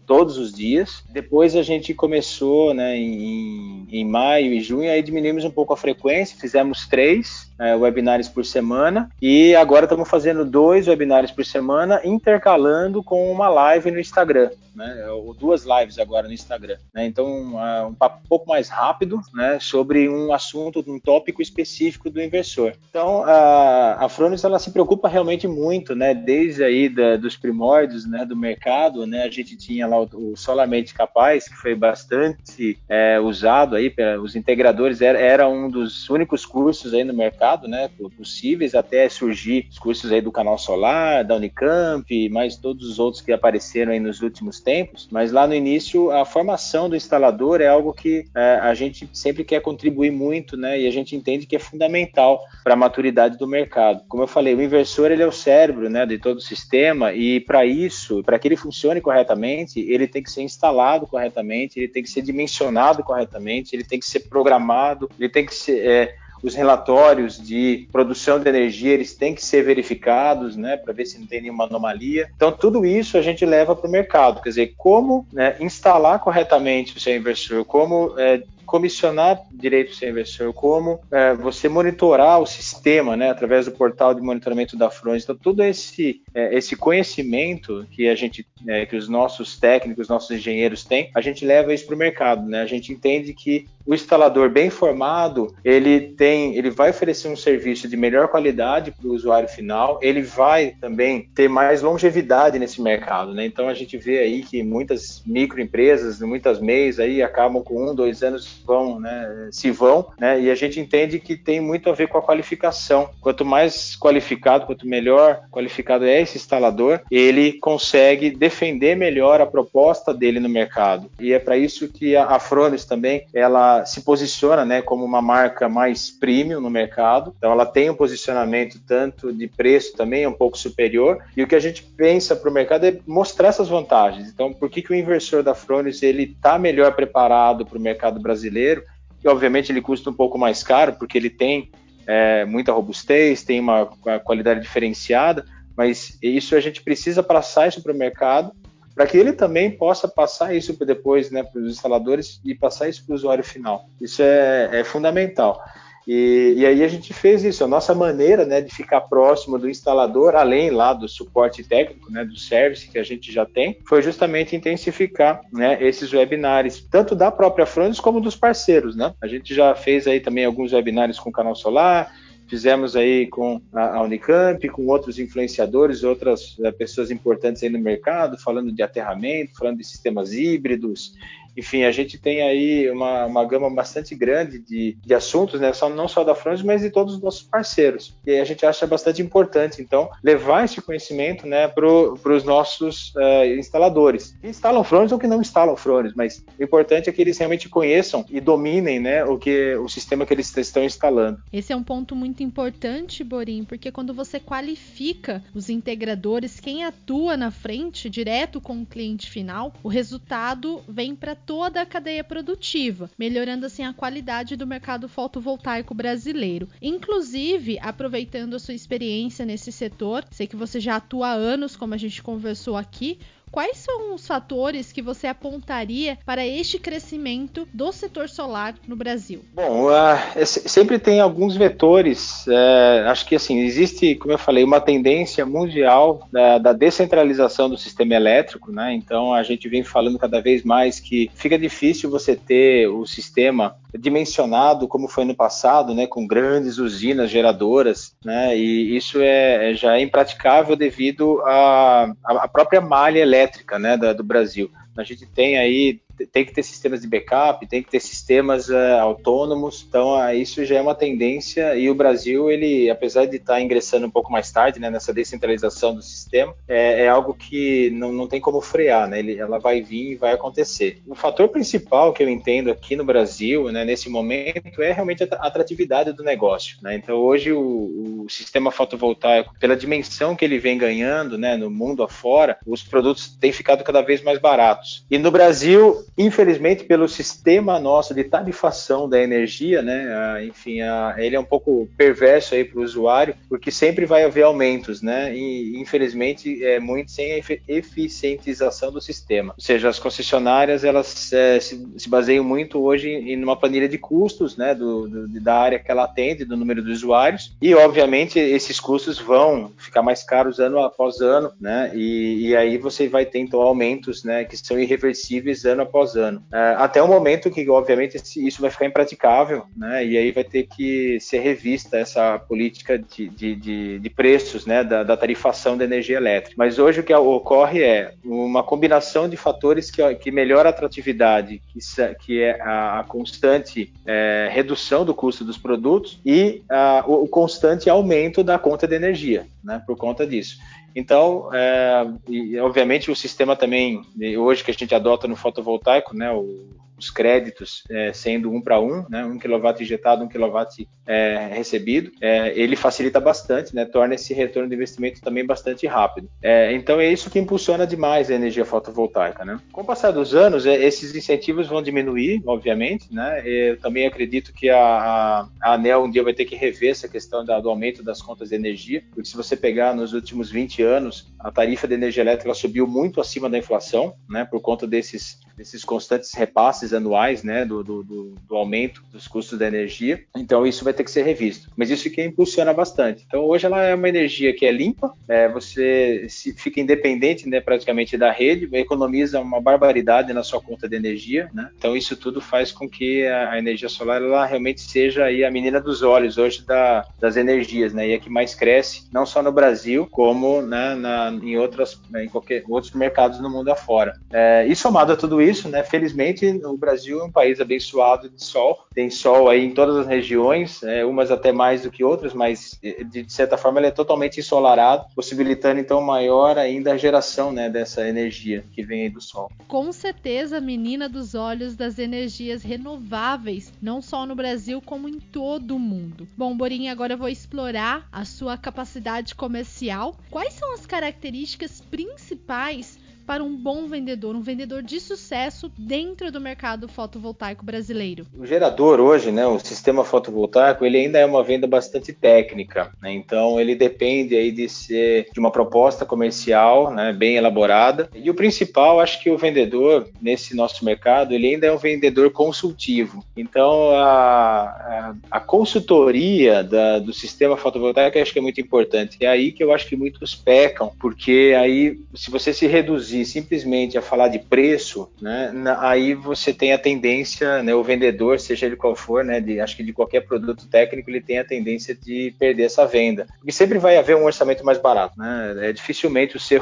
todos os dias. Depois a gente começou, né, em, em maio e junho, aí diminuímos um pouco a frequência, fizemos três é, webinários por semana. E agora estamos fazendo dois webinários por semana, intercalando com uma live no Instagram, né, ou duas lives agora no Instagram. Né, então, uh, um papo um pouco mais rápido, né, sobre um assunto, um tópico específico do inversor. Então, a, a Fronis, ela se preocupa realmente muito, né, desde aí da, dos primórdios, né, do mercado, né, a gente tinha lá o, o Solamente Capaz, que foi bastante é, usado aí, os integradores, era, era um dos únicos cursos aí no mercado, né, possíveis, até surgir os cursos aí do Canal Solar, da Unicamp, mais todos os outros que apareceram aí nos últimos tempos, mas lá no início a formação do instalador é algo que é, a gente sempre quer contribuir muito, né, e a gente entende que é fundamental para a maturidade do mercado. Como eu falei, o inversor ele é o cérebro, né, de todo o sistema e para isso, para que ele funcione corretamente, ele tem que ser instalado corretamente, ele tem que ser dimensionado corretamente, ele tem que ser programado, ele tem que ser é, os relatórios de produção de energia eles têm que ser verificados, né, para ver se não tem nenhuma anomalia. Então tudo isso a gente leva para o mercado, quer dizer, como né, instalar corretamente o seu inversor, como é, comissionar direito sem inversor, como é, você monitorar o sistema, né, através do portal de monitoramento da Fronte. Então, todo esse, é, esse conhecimento que a gente, é, que os nossos técnicos, nossos engenheiros têm, a gente leva isso para o mercado, né? A gente entende que o instalador bem formado, ele tem, ele vai oferecer um serviço de melhor qualidade para o usuário final, ele vai também ter mais longevidade nesse mercado, né? Então a gente vê aí que muitas microempresas, muitas MEIs aí acabam com um, dois anos vão, né, se vão, né, e a gente entende que tem muito a ver com a qualificação. Quanto mais qualificado, quanto melhor qualificado é esse instalador, ele consegue defender melhor a proposta dele no mercado. E é para isso que a, Frones também, ela se posiciona, né, como uma marca mais premium no mercado. Então ela tem um posicionamento tanto de preço também um pouco superior. E o que a gente pensa para o mercado é mostrar essas vantagens. Então, por que, que o inversor da Frones ele está melhor preparado para o mercado brasileiro? Brasileiro, e obviamente ele custa um pouco mais caro, porque ele tem é, muita robustez, tem uma, uma, qualidade diferenciada, mas isso a gente precisa passar isso para o mercado, para que ele também possa passar isso depois né, para os instaladores e passar isso para o usuário final. Isso é, é fundamental. E, e, aí a gente fez isso. A nossa maneira né, de ficar próximo do instalador, além lá do suporte técnico, né, do service que a gente já tem, foi justamente intensificar né, esses webinários, tanto da própria Frontz como dos parceiros. Né? A gente já fez aí também alguns webinários com o Canal Solar, fizemos aí com a Unicamp, com outros influenciadores, outras eh, pessoas importantes aí no mercado, falando de aterramento, falando de sistemas híbridos, enfim, a gente tem aí uma, uma gama bastante grande de, de assuntos, né? Só, não só da Franz, mas de todos os nossos parceiros. E a gente acha bastante importante, então, levar esse conhecimento né, para os nossos uh, instaladores. Que instalam Frones ou que não instalam Frones, mas o importante é que eles realmente conheçam e dominem né, o, que, o sistema que eles estão instalando. Esse é um ponto muito importante, Borim, porque quando você qualifica os integradores, quem atua na frente, direto com o cliente final, o resultado vem para toda a cadeia produtiva, melhorando assim a qualidade do mercado fotovoltaico brasileiro. Inclusive, aproveitando a sua experiência nesse setor, sei que você já atua há anos, como a gente conversou aqui, Quais são os fatores que você apontaria para este crescimento do setor solar no Brasil? Bom, uh, sempre tem alguns vetores. Uh, acho que assim existe, como eu falei, uma tendência mundial da, da, descentralização do sistema elétrico, né? Então a gente vem falando cada vez mais que fica difícil você ter o sistema dimensionado como foi no passado, né? Com grandes usinas geradoras, né? E isso é, é já é impraticável devido à própria malha elétrica elétrica né, da, do Brasil. A gente tem aí tem que ter sistemas de backup, tem que ter sistemas uh, autônomos, então uh, isso já é uma tendência e o Brasil, ele, apesar de estar tá ingressando um pouco mais tarde né, nessa descentralização do sistema, é, é algo que não, não tem como frear, né, ele, ela vai vir e vai acontecer. O fator principal que eu entendo aqui no Brasil, né, nesse momento, é realmente a atratividade do negócio. Né? Então hoje o, o sistema fotovoltaico, pela dimensão que ele vem ganhando né, no mundo afora, os produtos têm ficado cada vez mais baratos. E no Brasil, Infelizmente, pelo sistema nosso de tarifação da energia, né, enfim, ele é um pouco perverso aí para o usuário, porque sempre vai haver aumentos, né, e infelizmente é muito sem eficientização do sistema. Ou seja, as concessionárias elas é, se, se, baseiam muito hoje em uma planilha de custos, né, do, do, da área que ela atende, do número de usuários, e obviamente esses custos vão ficar mais caros ano após ano, né, e, e aí você vai ter então aumentos, né, que são irreversíveis ano após ano, é, até o momento que obviamente isso vai ficar impraticável, né, e aí vai ter que ser revista essa política de, de, de, de preços, né, da, da tarifação da energia elétrica. Mas hoje o que ocorre é uma combinação de fatores que, que melhora a atratividade, que, que é a, a constante é, redução do custo dos produtos e a, o, o, constante aumento da conta de energia, né, por conta disso. Então, é, e, obviamente, o sistema também, hoje que a gente adota no fotovoltaico, né, o, os créditos é, sendo um para um, né, um quilowatt injetado, um quilowatt é, recebido, é, ele facilita bastante, né, torna esse retorno de investimento também bastante rápido. É, então é isso que impulsiona demais a energia fotovoltaica. Né? Com o passar dos anos, é, esses incentivos vão diminuir, obviamente. Né? Eu também acredito que a, a, ANEL um dia vai ter que rever essa questão da, do aumento das contas de energia, porque se você pegar nos últimos 20 anos, a tarifa de energia elétrica subiu muito acima da inflação, né, por conta desses, desses constantes repasses anuais, né, do, do, do, aumento dos custos da energia. Então isso vai ter que ser revisto. Mas isso que impulsiona bastante. Então hoje ela é uma energia que é limpa, é, você fica independente, né, praticamente da rede, economiza uma barbaridade na sua conta de energia, né? Então isso tudo faz com que a, a energia solar ela realmente seja aí a menina dos olhos hoje da, das energias, né? E é que mais cresce, não só no Brasil, como né, na, em outras, em qualquer outros mercados no mundo afora. É, e somado a tudo isso, né? Felizmente o Brasil é um país abençoado de sol, tem sol aí em todas as regiões, é, umas até mais do que outras, mas de, de, certa forma ele é totalmente ensolarado, possibilitando então maior ainda a geração né, dessa energia que vem aí do sol. Com certeza, menina dos olhos das energias renováveis, não só no Brasil como em todo o mundo. Bom, Borinha, agora eu vou explorar a sua capacidade comercial. Quais são as características principais para um bom vendedor, um vendedor de sucesso dentro do mercado fotovoltaico brasileiro? O gerador hoje, né, o sistema fotovoltaico, ele ainda é uma venda bastante técnica, né? então ele depende aí de ser de uma proposta comercial, né, bem elaborada. E o principal, acho que o vendedor nesse nosso mercado, ele ainda é um vendedor consultivo. Então a, a, a consultoria da, do sistema fotovoltaico, acho que é muito importante. É aí que eu acho que muitos pecam, porque aí se você se reduzir reduzir simplesmente a falar de preço, né, aí você tem a tendência, né, o vendedor, seja ele qual for, né, de, acho que de qualquer produto técnico, ele tem a tendência de perder essa venda. Porque sempre vai haver um orçamento mais barato, né? É dificilmente o seu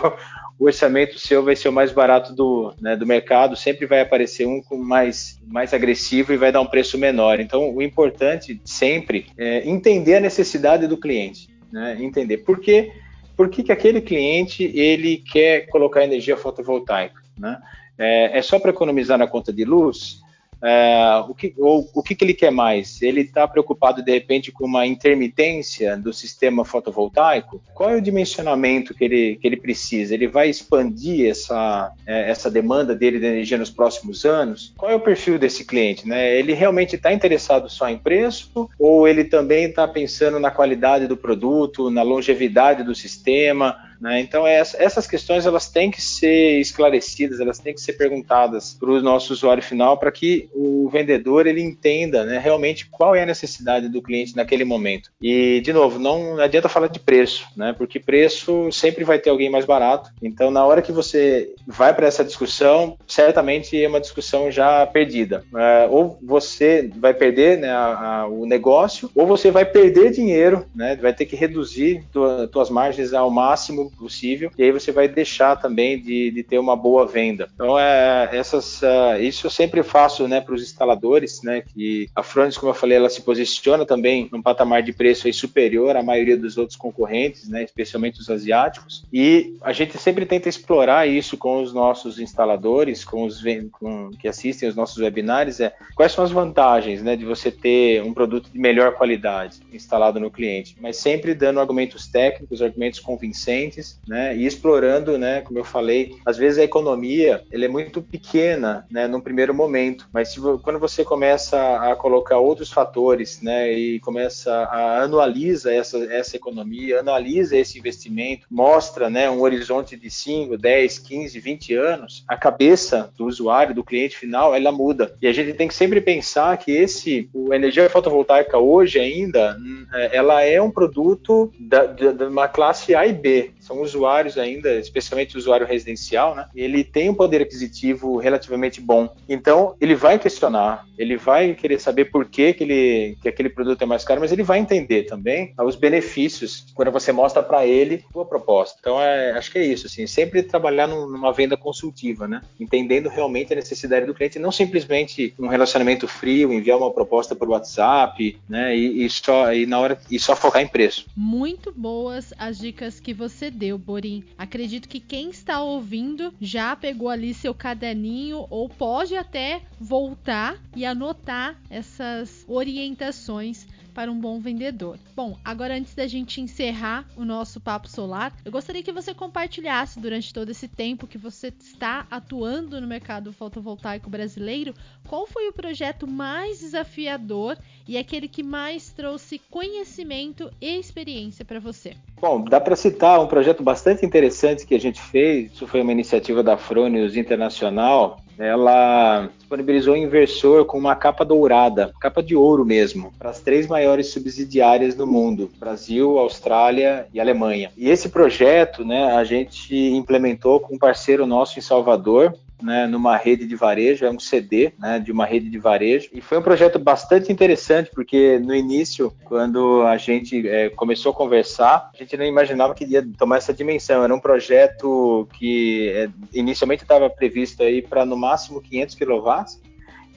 o orçamento seu vai ser o mais barato do, né, do mercado, sempre vai aparecer um com mais, mais agressivo e vai dar um preço menor. Então, o importante sempre é entender a necessidade do cliente, né? Entender por que por que, que aquele cliente ele quer colocar energia fotovoltaica. Né? É, é só para economizar na conta de luz? É, o que, ou, o que, que ele quer mais? Ele está preocupado de repente com uma intermitência do sistema fotovoltaico? Qual é o dimensionamento que ele, que ele precisa? Ele vai expandir essa, é, essa demanda dele de energia nos próximos anos? Qual é o perfil desse cliente? Né? Ele realmente está interessado só em preço ou ele também está pensando na qualidade do produto, na longevidade do sistema? Né? Então essas questões elas têm que ser esclarecidas, elas têm que ser perguntadas para o nosso usuário final para que o vendedor ele entenda né, realmente qual é a necessidade do cliente naquele momento. E de novo, não adianta falar de preço, né? Porque preço sempre vai ter alguém mais barato. Então na hora que você vai para essa discussão, certamente é uma discussão já perdida. É, ou você vai perder né, a, a, o negócio, ou você vai perder dinheiro, né? Vai ter que reduzir tua, tuas margens ao máximo possível, e aí você vai deixar também de, de ter uma boa venda. Então, é, essas, uh, isso eu sempre faço né, para os instaladores, né, que a Fronis, como eu falei, ela se posiciona também num patamar de preço aí superior à maioria dos outros concorrentes, né, especialmente os asiáticos, e a gente sempre tenta explorar isso com os nossos instaladores, com os com, que assistem os nossos webinários, é quais são as vantagens né, de você ter um produto de melhor qualidade instalado no cliente, mas sempre dando argumentos técnicos, argumentos convincentes né, e explorando, né, como eu falei, às vezes a economia ela é muito pequena, né, num primeiro momento, mas se, quando você começa a colocar outros fatores, né, e começa a anualiza essa, essa economia, analisa esse investimento, mostra, né, um horizonte de 5, 10, 15, 20 anos, a cabeça do usuário, do cliente final, ela muda. E a gente tem que sempre pensar que esse, o energia fotovoltaica hoje ainda, hum, é, ela é um produto da, de uma classe A e B. São usuários ainda, especialmente o usuário residencial, né? Ele tem um poder aquisitivo relativamente bom. Então, ele vai questionar, ele vai querer saber por que, que, ele, que aquele produto é mais caro, mas ele vai entender também os benefícios quando você mostra para ele a sua proposta. Então, é, acho que é isso, assim, sempre trabalhar numa venda consultiva, né? Entendendo realmente a necessidade do cliente, não simplesmente um relacionamento frio, enviar uma proposta por WhatsApp, né? E, e só e na hora e só focar em preço. Muito boas as dicas que você deu, Borim. Acredito que quem está ouvindo já pegou ali seu caderninho ou pode até voltar e anotar essas orientações para um bom vendedor. Bom, agora antes da gente encerrar o nosso papo solar, eu gostaria que você compartilhasse durante todo esse tempo que você está atuando no mercado fotovoltaico brasileiro, qual foi o projeto mais desafiador e aquele que mais trouxe conhecimento e experiência para você? Bom, dá para citar um projeto bastante interessante que a gente fez. Isso foi uma iniciativa da Fronius Internacional, ela disponibilizou um inversor com uma capa dourada, capa de ouro mesmo, para as três maiores subsidiárias do mundo: Brasil, Austrália e Alemanha. E esse projeto, né, a gente implementou com um parceiro nosso em Salvador, né, numa rede de varejo, é um CD né, de uma rede de varejo. E foi um projeto bastante interessante, porque no início, quando a gente é, começou a conversar, a gente não imaginava que ia tomar essa dimensão. Era um projeto que é, inicialmente estava previsto aí para no máximo 500 kW,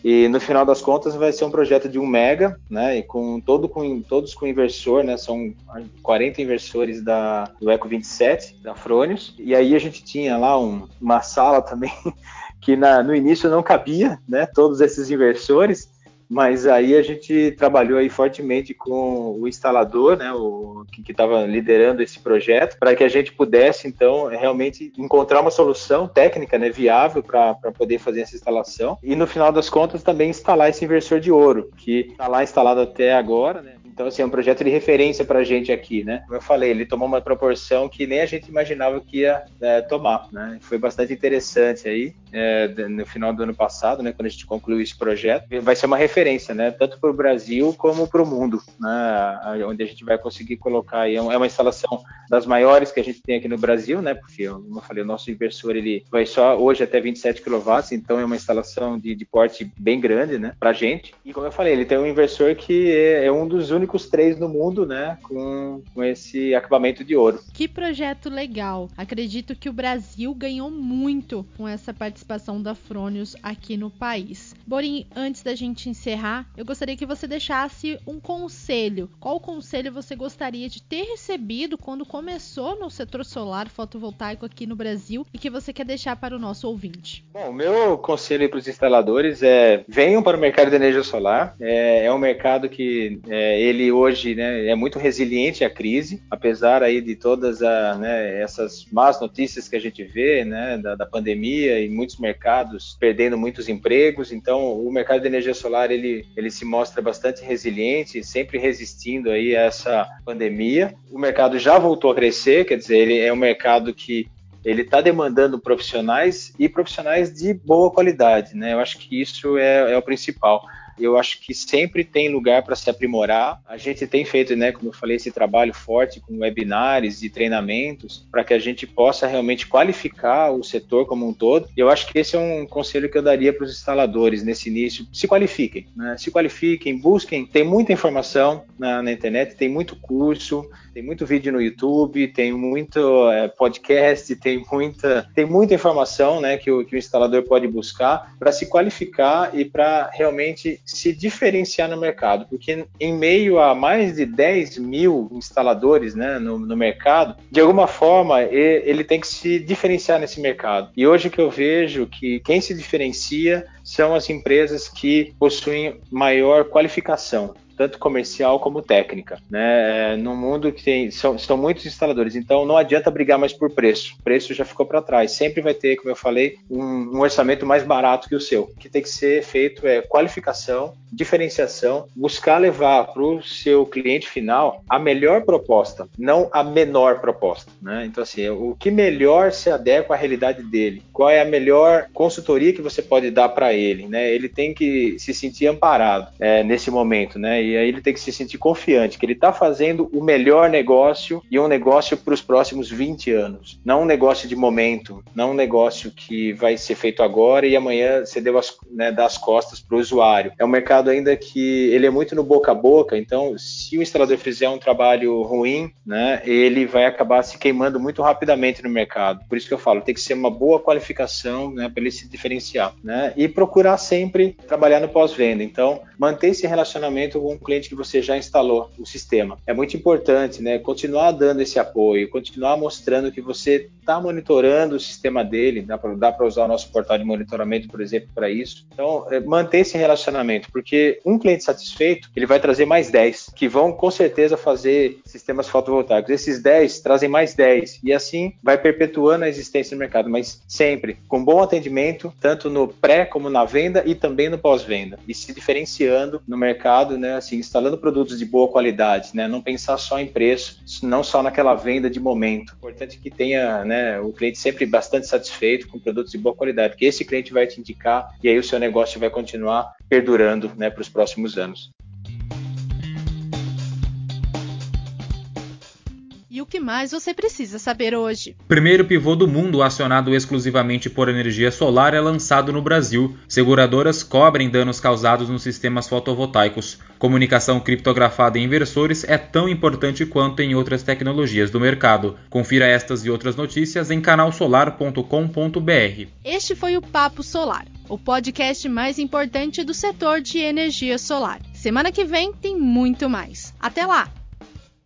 e no final das contas vai ser um projeto de 1 mega, né? E com todo com todos com inversor, né? São 40 inversores da do Eco 27 da Fronius. E aí a gente tinha lá um, uma sala também que na, no início não cabia, né? Todos esses inversores mas aí a gente trabalhou aí fortemente com o instalador, né, o que estava liderando esse projeto, para que a gente pudesse então realmente encontrar uma solução técnica, né, viável para poder fazer essa instalação. E no final das contas também instalar esse inversor de ouro que está lá instalado até agora, né, então, assim, é um projeto de referência para a gente aqui, né? Como eu falei, ele tomou uma proporção que nem a gente imaginava que ia é, tomar, né? Foi bastante interessante aí, é, no final do ano passado, né? Quando a gente concluiu esse projeto. Vai ser uma referência, né? Tanto para o Brasil como para o mundo, né? Onde a gente vai conseguir colocar aí. É, é uma instalação das maiores que a gente tem aqui no Brasil, né? Porque, como eu falei, o nosso inversor, ele vai só hoje até 27 kW, então é uma instalação de, de porte bem grande, né? Para a gente. E, como eu falei, ele tem um inversor que é, é um dos únicos únicos três no mundo, né, com, com esse acabamento de ouro. Que projeto legal! Acredito que o Brasil ganhou muito com essa participação da Fronius aqui no país. Borim, antes da gente encerrar, eu gostaria que você deixasse um conselho. Qual conselho você gostaria de ter recebido quando começou no setor solar fotovoltaico aqui no Brasil e que você quer deixar para o nosso ouvinte? Bom, o meu conselho para os instaladores é venham para o mercado de energia solar. É, é um mercado que é, ele hoje né, é muito resiliente à crise, apesar aí de todas a, né, essas más notícias que a gente vê né, da, da, pandemia e muitos mercados perdendo muitos empregos. Então, o mercado de energia solar ele, ele se mostra bastante resiliente, sempre resistindo aí a essa pandemia. O mercado já voltou a crescer, quer dizer, ele é um mercado que ele está demandando profissionais e profissionais de boa qualidade, né? Eu acho que isso é, é o principal eu acho que sempre tem lugar para se aprimorar. A gente tem feito, né, como eu falei, esse trabalho forte com webinars e treinamentos para que a gente possa realmente qualificar o setor como um todo. Eu acho que esse é um conselho que eu daria para os instaladores nesse início. Se qualifiquem, né? se qualifiquem, busquem. Tem muita informação na, na, internet, tem muito curso, tem muito vídeo no YouTube, tem muito é, podcast, tem muita, tem muita informação né, que, o, que o instalador pode buscar para se qualificar e para realmente se diferenciar no mercado, porque em meio a mais de 10 mil instaladores né, no, no mercado, de alguma forma ele tem que se diferenciar nesse mercado. E hoje que eu vejo que quem se diferencia são as empresas que possuem maior qualificação. Tanto comercial como técnica. Né? É, no mundo que tem, são, são muitos instaladores, então não adianta brigar mais por preço. O preço já ficou para trás. Sempre vai ter, como eu falei, um, um orçamento mais barato que o seu. O que tem que ser feito é qualificação, diferenciação, buscar levar para o seu cliente final a melhor proposta, não a menor proposta. Né? Então, assim, o que melhor se adequa à realidade dele? Qual é a melhor consultoria que você pode dar para ele? Né? Ele tem que se sentir amparado é, nesse momento, né? E aí ele tem que se sentir confiante que ele está fazendo o melhor negócio e um negócio para os próximos 20 anos, não um negócio de momento, não um negócio que vai ser feito agora e amanhã você deu as, né, dar as costas para o usuário. É um mercado ainda que ele é muito no boca a boca, então se o instalador fizer um trabalho ruim, né, ele vai acabar se queimando muito rapidamente no mercado. Por isso que eu falo, tem que ser uma boa qualificação, né, para ele se diferenciar, né, e procurar sempre trabalhar no pós-venda. Então, manter esse relacionamento com o cliente que você já instalou o sistema. É muito importante, né, continuar dando esse apoio, continuar mostrando que você está monitorando o sistema dele, dá para usar o nosso portal de monitoramento, por exemplo, para isso. Então, é, manter esse relacionamento, porque um cliente satisfeito, ele vai trazer mais 10, que vão com certeza fazer sistemas fotovoltaicos. Esses 10 trazem mais 10, e assim vai perpetuando a existência do mercado, mas sempre com bom atendimento, tanto no pré como na venda e também no pós-venda, e se diferenciando no mercado, né, assim, instalando produtos de boa qualidade, né, não pensar só em preço, não só naquela venda de momento. Importante que tenha, né, o cliente sempre bastante satisfeito com produtos de boa qualidade, porque esse cliente vai te indicar e aí o seu negócio vai continuar perdurando né, para os próximos anos. O que mais você precisa saber hoje? Primeiro pivô do mundo acionado exclusivamente por energia solar é lançado no Brasil. Seguradoras cobrem danos causados nos sistemas fotovoltaicos. Comunicação criptografada em inversores é tão importante quanto em outras tecnologias do mercado. Confira estas e outras notícias em canalsolar.com.br. Este foi o Papo Solar, o podcast mais importante do setor de energia solar. Semana que vem tem muito mais. Até lá!